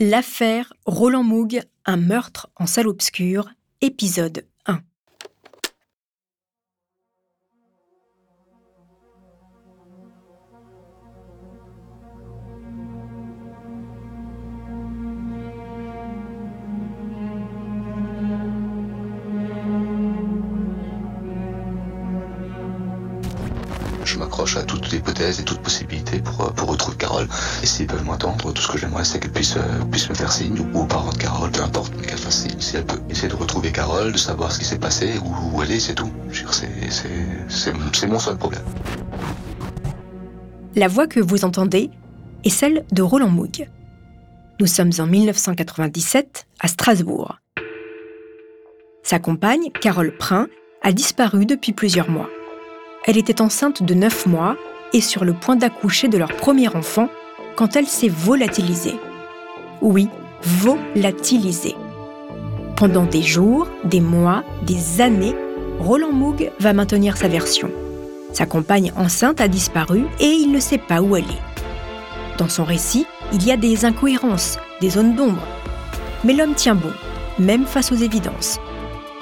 L'affaire Roland Moog, un meurtre en salle obscure, épisode s'ils peuvent m'entendre, tout ce que j'aimerais, c'est qu'elle puisse, euh, puisse me faire signe, ou aux parents de Carole, peu importe, mais qu'elle fasse signe. Si elle peut essayer de retrouver Carole, de savoir ce qui s'est passé, où, où elle est, c'est tout. C'est mon seul problème. La voix que vous entendez est celle de Roland Moog. Nous sommes en 1997 à Strasbourg. Sa compagne, Carole Prin, a disparu depuis plusieurs mois. Elle était enceinte de 9 mois et sur le point d'accoucher de leur premier enfant quand elle s'est volatilisée. Oui, volatilisée. Pendant des jours, des mois, des années, Roland Moog va maintenir sa version. Sa compagne enceinte a disparu et il ne sait pas où elle est. Dans son récit, il y a des incohérences, des zones d'ombre. Mais l'homme tient bon, même face aux évidences.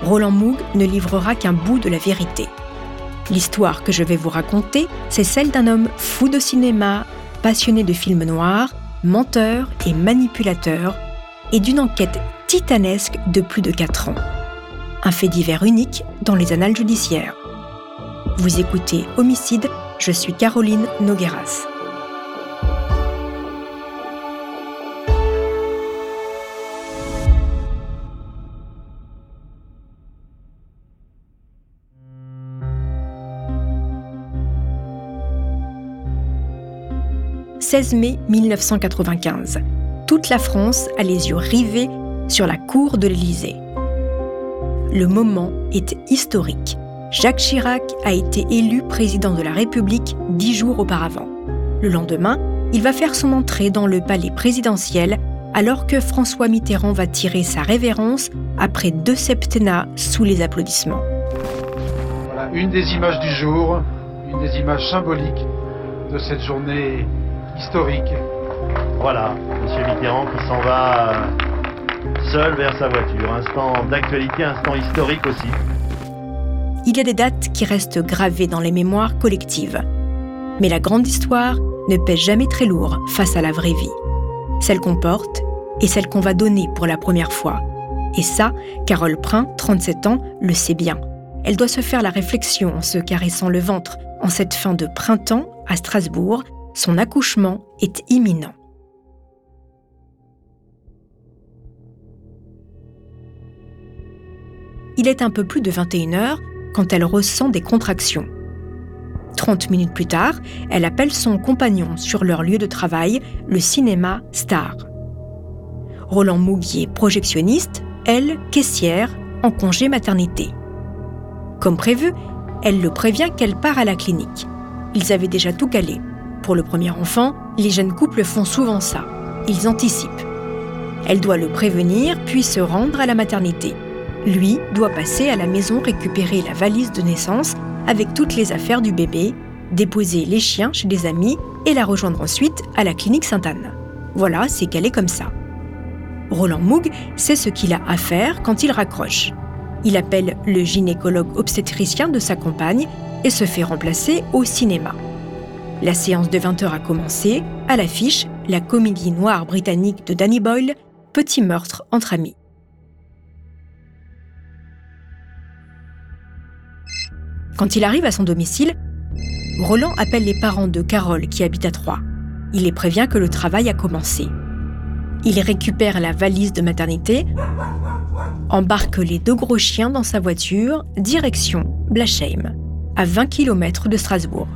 Roland Moog ne livrera qu'un bout de la vérité. L'histoire que je vais vous raconter, c'est celle d'un homme fou de cinéma, passionné de films noirs, menteur et manipulateur, et d'une enquête titanesque de plus de 4 ans. Un fait divers unique dans les annales judiciaires. Vous écoutez Homicide, je suis Caroline Nogueras. « 16 mai 1995. Toute la France a les yeux rivés sur la cour de l'Élysée. Le moment est historique. Jacques Chirac a été élu président de la République dix jours auparavant. Le lendemain, il va faire son entrée dans le palais présidentiel alors que François Mitterrand va tirer sa révérence après deux septennats sous les applaudissements. Voilà une des images du jour, une des images symboliques de cette journée historique. Voilà, Monsieur Mitterrand qui s'en va euh, seul vers sa voiture. Instant d'actualité, instant historique aussi. Il y a des dates qui restent gravées dans les mémoires collectives. Mais la grande histoire ne pèse jamais très lourd face à la vraie vie. Celle qu'on porte et celle qu'on va donner pour la première fois. Et ça, Carole Prin, 37 ans, le sait bien. Elle doit se faire la réflexion en se caressant le ventre en cette fin de printemps à Strasbourg. Son accouchement est imminent. Il est un peu plus de 21 heures quand elle ressent des contractions. 30 minutes plus tard, elle appelle son compagnon sur leur lieu de travail, le cinéma Star. Roland Mouguier, projectionniste, elle, caissière, en congé maternité. Comme prévu, elle le prévient qu'elle part à la clinique. Ils avaient déjà tout calé. Pour le premier enfant, les jeunes couples font souvent ça. Ils anticipent. Elle doit le prévenir puis se rendre à la maternité. Lui doit passer à la maison récupérer la valise de naissance avec toutes les affaires du bébé, déposer les chiens chez des amis et la rejoindre ensuite à la clinique Sainte-Anne. Voilà, c'est qu'elle est comme ça. Roland Moog sait ce qu'il a à faire quand il raccroche. Il appelle le gynécologue obstétricien de sa compagne et se fait remplacer au cinéma. La séance de 20h a commencé. À l'affiche, la comédie noire britannique de Danny Boyle, Petit meurtre entre amis. Quand il arrive à son domicile, Roland appelle les parents de Carole qui habite à Troyes. Il les prévient que le travail a commencé. Il récupère la valise de maternité, embarque les deux gros chiens dans sa voiture, direction Blasheim, à 20 km de Strasbourg.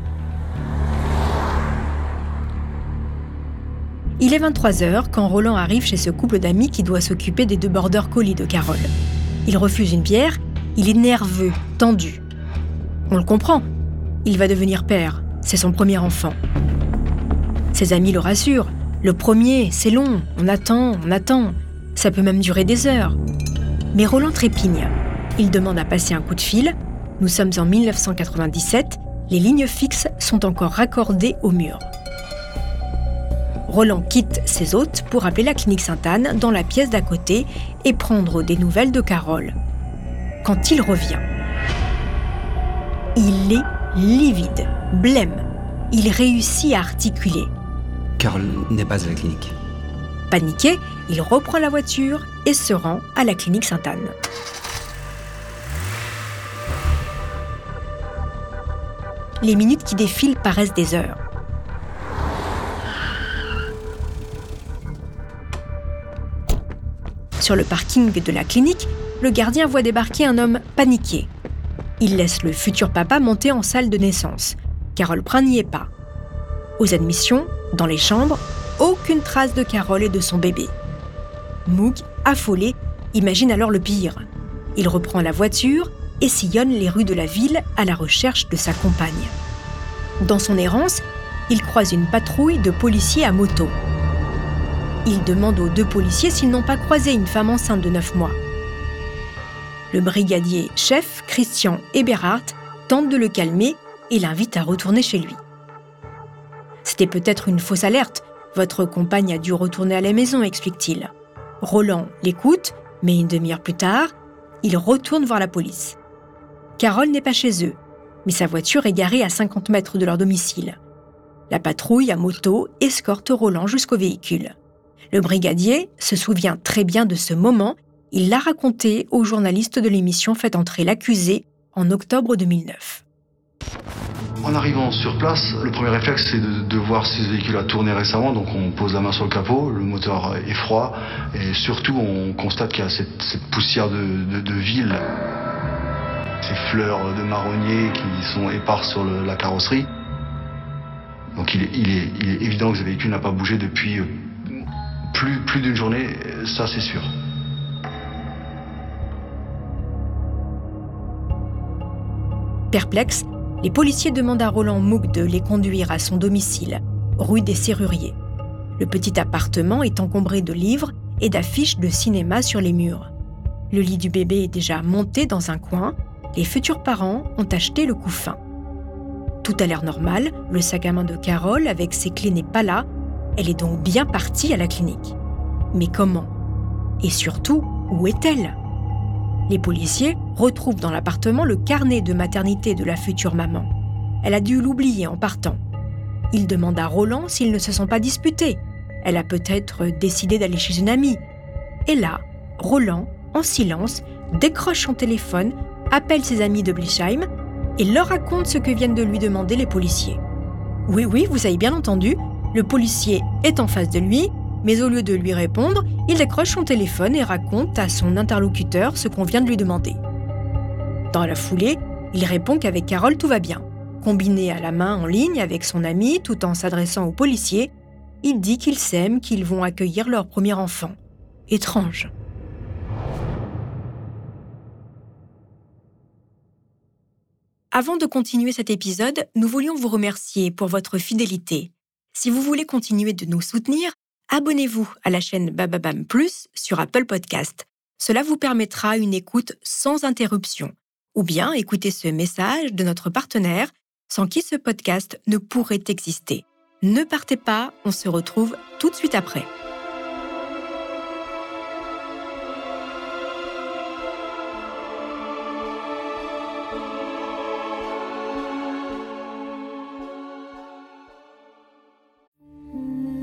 Il est 23h quand Roland arrive chez ce couple d'amis qui doit s'occuper des deux border colis de Carole. Il refuse une bière, il est nerveux, tendu. On le comprend, il va devenir père, c'est son premier enfant. Ses amis le rassurent, le premier, c'est long, on attend, on attend, ça peut même durer des heures. Mais Roland trépigne. Il demande à passer un coup de fil. Nous sommes en 1997, les lignes fixes sont encore raccordées au mur. Roland quitte ses hôtes pour appeler la clinique Sainte-Anne dans la pièce d'à côté et prendre des nouvelles de Carole. Quand il revient, il est livide, blême. Il réussit à articuler. Carole n'est pas à la clinique. Paniqué, il reprend la voiture et se rend à la clinique Sainte-Anne. Les minutes qui défilent paraissent des heures. Sur le parking de la clinique, le gardien voit débarquer un homme paniqué. Il laisse le futur papa monter en salle de naissance. Carole Prin n'y est pas. Aux admissions, dans les chambres, aucune trace de Carole et de son bébé. Moog, affolé, imagine alors le pire. Il reprend la voiture et sillonne les rues de la ville à la recherche de sa compagne. Dans son errance, il croise une patrouille de policiers à moto. Il demande aux deux policiers s'ils n'ont pas croisé une femme enceinte de 9 mois. Le brigadier chef, Christian Eberhardt, tente de le calmer et l'invite à retourner chez lui. C'était peut-être une fausse alerte. Votre compagne a dû retourner à la maison, explique-t-il. Roland l'écoute, mais une demi-heure plus tard, il retourne voir la police. Carole n'est pas chez eux, mais sa voiture est garée à 50 mètres de leur domicile. La patrouille à moto escorte Roland jusqu'au véhicule. Le brigadier se souvient très bien de ce moment, il l'a raconté aux journalistes de l'émission Fait entrer l'accusé en octobre 2009. En arrivant sur place, le premier réflexe c'est de, voir si ce véhicule a tourné récemment, donc on pose la main sur le capot, le moteur est froid et surtout on constate qu'il y a cette, poussière de, ville, ces fleurs de marronnier qui sont éparses sur la carrosserie. Donc il est, évident que ce véhicule n'a pas bougé depuis euh, plus, plus d'une journée, ça c'est sûr. Perplexe, les policiers demandent à Roland Mouk de les conduire à son domicile, rue des Serruriers. Le petit appartement est encombré de livres et d'affiches de cinéma sur les murs. Le lit du bébé est déjà monté dans un coin. Les futurs parents ont acheté le couffin. Tout a l'air normal, le sac à main de Carole avec ses clés n'est pas là. Elle est donc bien partie à la clinique. Mais comment? Et surtout, où est-elle? Les policiers retrouvent dans l'appartement le carnet de maternité de la future maman. Elle a dû l'oublier en partant. Ils demandent à Roland s'ils ne se sont pas disputés. Elle a peut-être décidé d'aller chez une amie. Et là, Roland, en silence, décroche son téléphone, appelle ses amis de Blichheim et leur raconte ce que viennent de lui demander les policiers. Oui, oui, vous avez bien entendu, le policier est en face de lui mais au lieu de lui répondre, il décroche son téléphone et raconte à son interlocuteur ce qu'on vient de lui demander. Dans la foulée, il répond qu'avec Carole tout va bien. Combiné à la main en ligne avec son ami tout en s'adressant au policier, il dit qu'ils s'aiment, qu'ils vont accueillir leur premier enfant. Étrange. Avant de continuer cet épisode, nous voulions vous remercier pour votre fidélité. Si vous voulez continuer de nous soutenir, abonnez-vous à la chaîne Bababam Plus sur Apple Podcast. Cela vous permettra une écoute sans interruption. Ou bien écouter ce message de notre partenaire sans qui ce podcast ne pourrait exister. Ne partez pas, on se retrouve tout de suite après.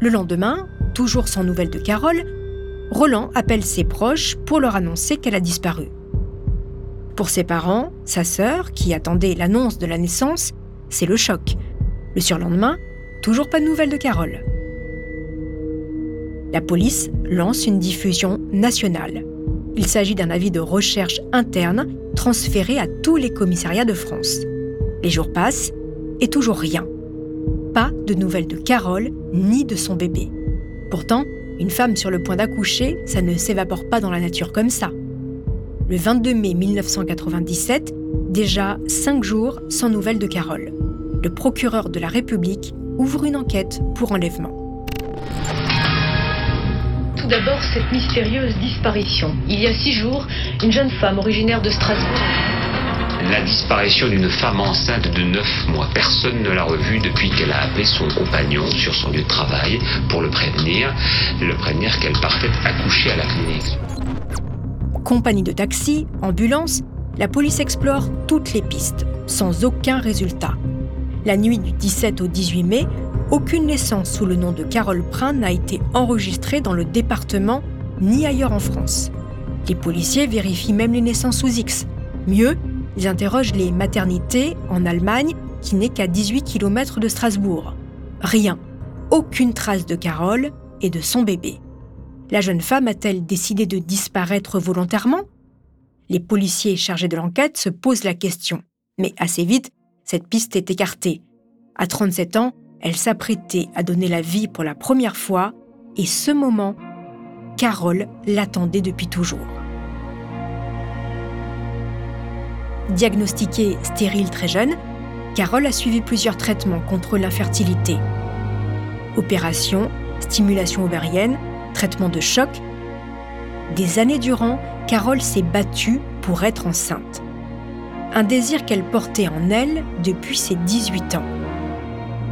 Le lendemain, toujours sans nouvelles de Carole, Roland appelle ses proches pour leur annoncer qu'elle a disparu. Pour ses parents, sa sœur, qui attendait l'annonce de la naissance, c'est le choc. Le surlendemain, toujours pas de nouvelles de Carole. La police lance une diffusion nationale. Il s'agit d'un avis de recherche interne transféré à tous les commissariats de France. Les jours passent et toujours rien. De nouvelles de Carole ni de son bébé. Pourtant, une femme sur le point d'accoucher, ça ne s'évapore pas dans la nature comme ça. Le 22 mai 1997, déjà cinq jours sans nouvelles de Carole. Le procureur de la République ouvre une enquête pour enlèvement. Tout d'abord, cette mystérieuse disparition. Il y a six jours, une jeune femme originaire de Strasbourg. La disparition d'une femme enceinte de 9 mois. Personne ne l'a revue depuis qu'elle a appelé son compagnon sur son lieu de travail pour le prévenir, le prévenir qu'elle partait accoucher à la clinique. Compagnie de taxi, ambulance, la police explore toutes les pistes, sans aucun résultat. La nuit du 17 au 18 mai, aucune naissance sous le nom de Carole Prin n'a été enregistrée dans le département ni ailleurs en France. Les policiers vérifient même les naissances sous X. Mieux, ils interrogent les maternités en Allemagne, qui n'est qu'à 18 km de Strasbourg. Rien, aucune trace de Carole et de son bébé. La jeune femme a-t-elle décidé de disparaître volontairement? Les policiers chargés de l'enquête se posent la question. Mais assez vite, cette piste est écartée. À 37 ans, elle s'apprêtait à donner la vie pour la première fois, et ce moment, Carole l'attendait depuis toujours. Diagnostiquée stérile très jeune, Carole a suivi plusieurs traitements contre l'infertilité. Opération, stimulation ovarienne, traitement de choc. Des années durant, Carole s'est battue pour être enceinte. Un désir qu'elle portait en elle depuis ses 18 ans.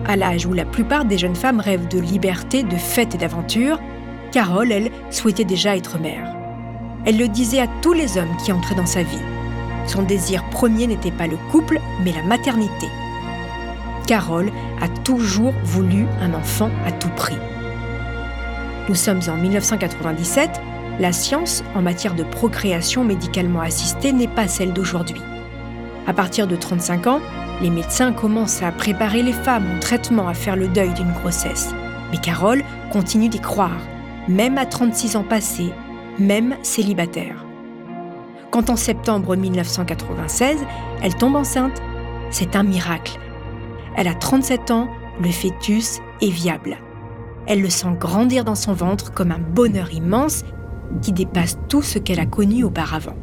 À l'âge où la plupart des jeunes femmes rêvent de liberté, de fête et d'aventure, Carole, elle, souhaitait déjà être mère. Elle le disait à tous les hommes qui entraient dans sa vie. Son désir premier n'était pas le couple, mais la maternité. Carole a toujours voulu un enfant à tout prix. Nous sommes en 1997, la science en matière de procréation médicalement assistée n'est pas celle d'aujourd'hui. À partir de 35 ans, les médecins commencent à préparer les femmes au traitement à faire le deuil d'une grossesse. Mais Carole continue d'y croire, même à 36 ans passés, même célibataire. Quand en septembre 1996, elle tombe enceinte, c'est un miracle. Elle a 37 ans, le fœtus est viable. Elle le sent grandir dans son ventre comme un bonheur immense qui dépasse tout ce qu'elle a connu auparavant.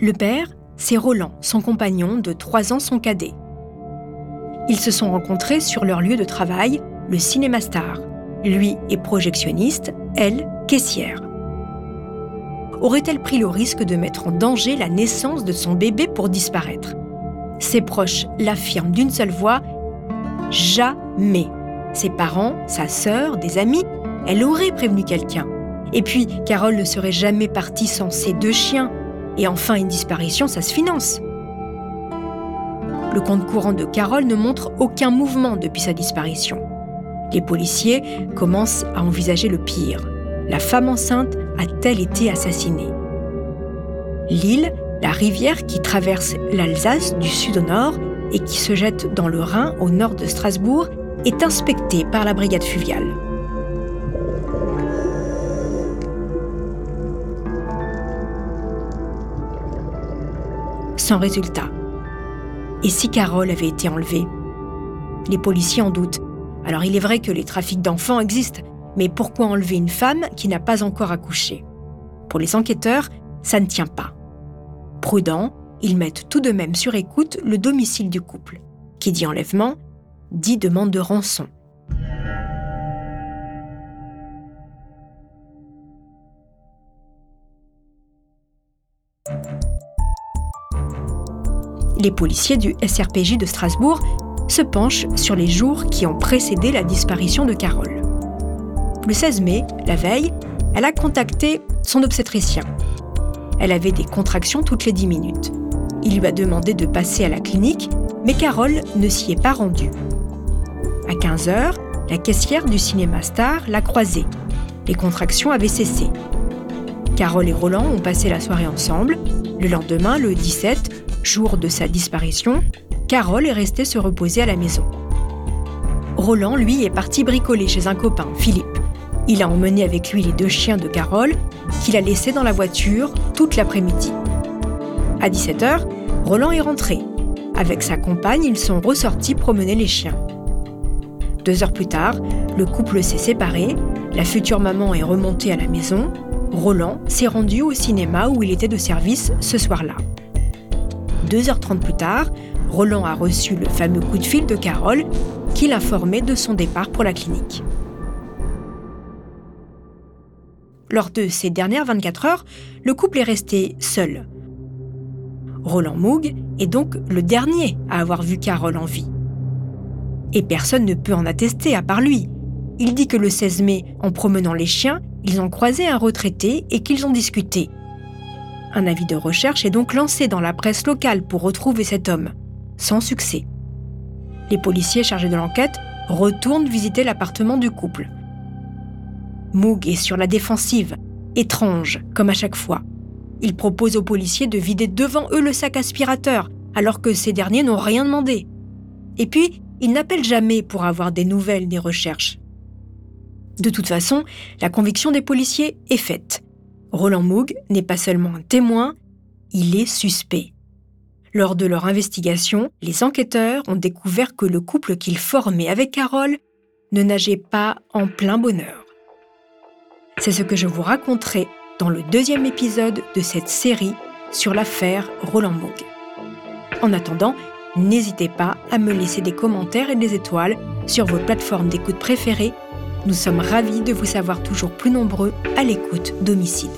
Le père, c'est Roland, son compagnon de 3 ans, son cadet. Ils se sont rencontrés sur leur lieu de travail, le Cinéma Star. Lui est projectionniste, elle, caissière. Aurait-elle pris le risque de mettre en danger la naissance de son bébé pour disparaître? Ses proches l'affirment d'une seule voix Jamais. Ses parents, sa sœur, des amis, elle aurait prévenu quelqu'un. Et puis, Carole ne serait jamais partie sans ses deux chiens. Et enfin, une disparition, ça se finance. Le compte courant de Carole ne montre aucun mouvement depuis sa disparition. Les policiers commencent à envisager le pire. La femme enceinte a-t-elle été assassinée? L'île, la rivière qui traverse l'Alsace du sud au nord et qui se jette dans le Rhin au nord de Strasbourg, est inspectée par la brigade fluviale. Sans résultat. Et si Carole avait été enlevée? Les policiers en doutent. Alors il est vrai que les trafics d'enfants existent, mais pourquoi enlever une femme qui n'a pas encore accouché? Pour les enquêteurs, ça ne tient pas. Prudents, ils mettent tout de même sur écoute le domicile du couple. Qui dit enlèvement, dit demande de rançon. Les policiers du SRPJ de Strasbourg se penchent sur les jours qui ont précédé la disparition de Carole. Le 16 mai, la veille, elle a contacté son obstétricien. Elle avait des contractions toutes les 10 minutes. Il lui a demandé de passer à la clinique, mais Carole ne s'y est pas rendue. À 15h, la caissière du cinéma Star l'a croisée. Les contractions avaient cessé. Carole et Roland ont passé la soirée ensemble. Le lendemain, le 17, jour de sa disparition, Carole est restée se reposer à la maison. Roland, lui, est parti bricoler chez un copain, Philippe. Il a emmené avec lui les deux chiens de Carole, qu'il a laissés dans la voiture toute l'après-midi. À 17h, Roland est rentré. Avec sa compagne, ils sont ressortis promener les chiens. Deux heures plus tard, le couple s'est séparé, la future maman est remontée à la maison, Roland s'est rendu au cinéma où il était de service ce soir-là. Deux heures trente plus tard, Roland a reçu le fameux coup de fil de Carole qui l'informait de son départ pour la clinique. Lors de ces dernières 24 heures, le couple est resté seul. Roland Moog est donc le dernier à avoir vu Carole en vie. Et personne ne peut en attester à part lui. Il dit que le 16 mai, en promenant les chiens, ils ont croisé un retraité et qu'ils ont discuté. Un avis de recherche est donc lancé dans la presse locale pour retrouver cet homme, sans succès. Les policiers chargés de l'enquête retournent visiter l'appartement du couple. Moog est sur la défensive, étrange, comme à chaque fois. Il propose aux policiers de vider devant eux le sac aspirateur, alors que ces derniers n'ont rien demandé. Et puis, il n'appelle jamais pour avoir des nouvelles des recherches. De toute façon, la conviction des policiers est faite. Roland Moog n'est pas seulement un témoin, il est suspect. Lors de leur investigation, les enquêteurs ont découvert que le couple qu'ils formaient avec Carole ne nageait pas en plein bonheur. C'est ce que je vous raconterai dans le deuxième épisode de cette série sur l'affaire Roland Moog. En attendant, n'hésitez pas à me laisser des commentaires et des étoiles sur vos plateformes d'écoute préférées. Nous sommes ravis de vous savoir toujours plus nombreux à l'écoute d'Homicide.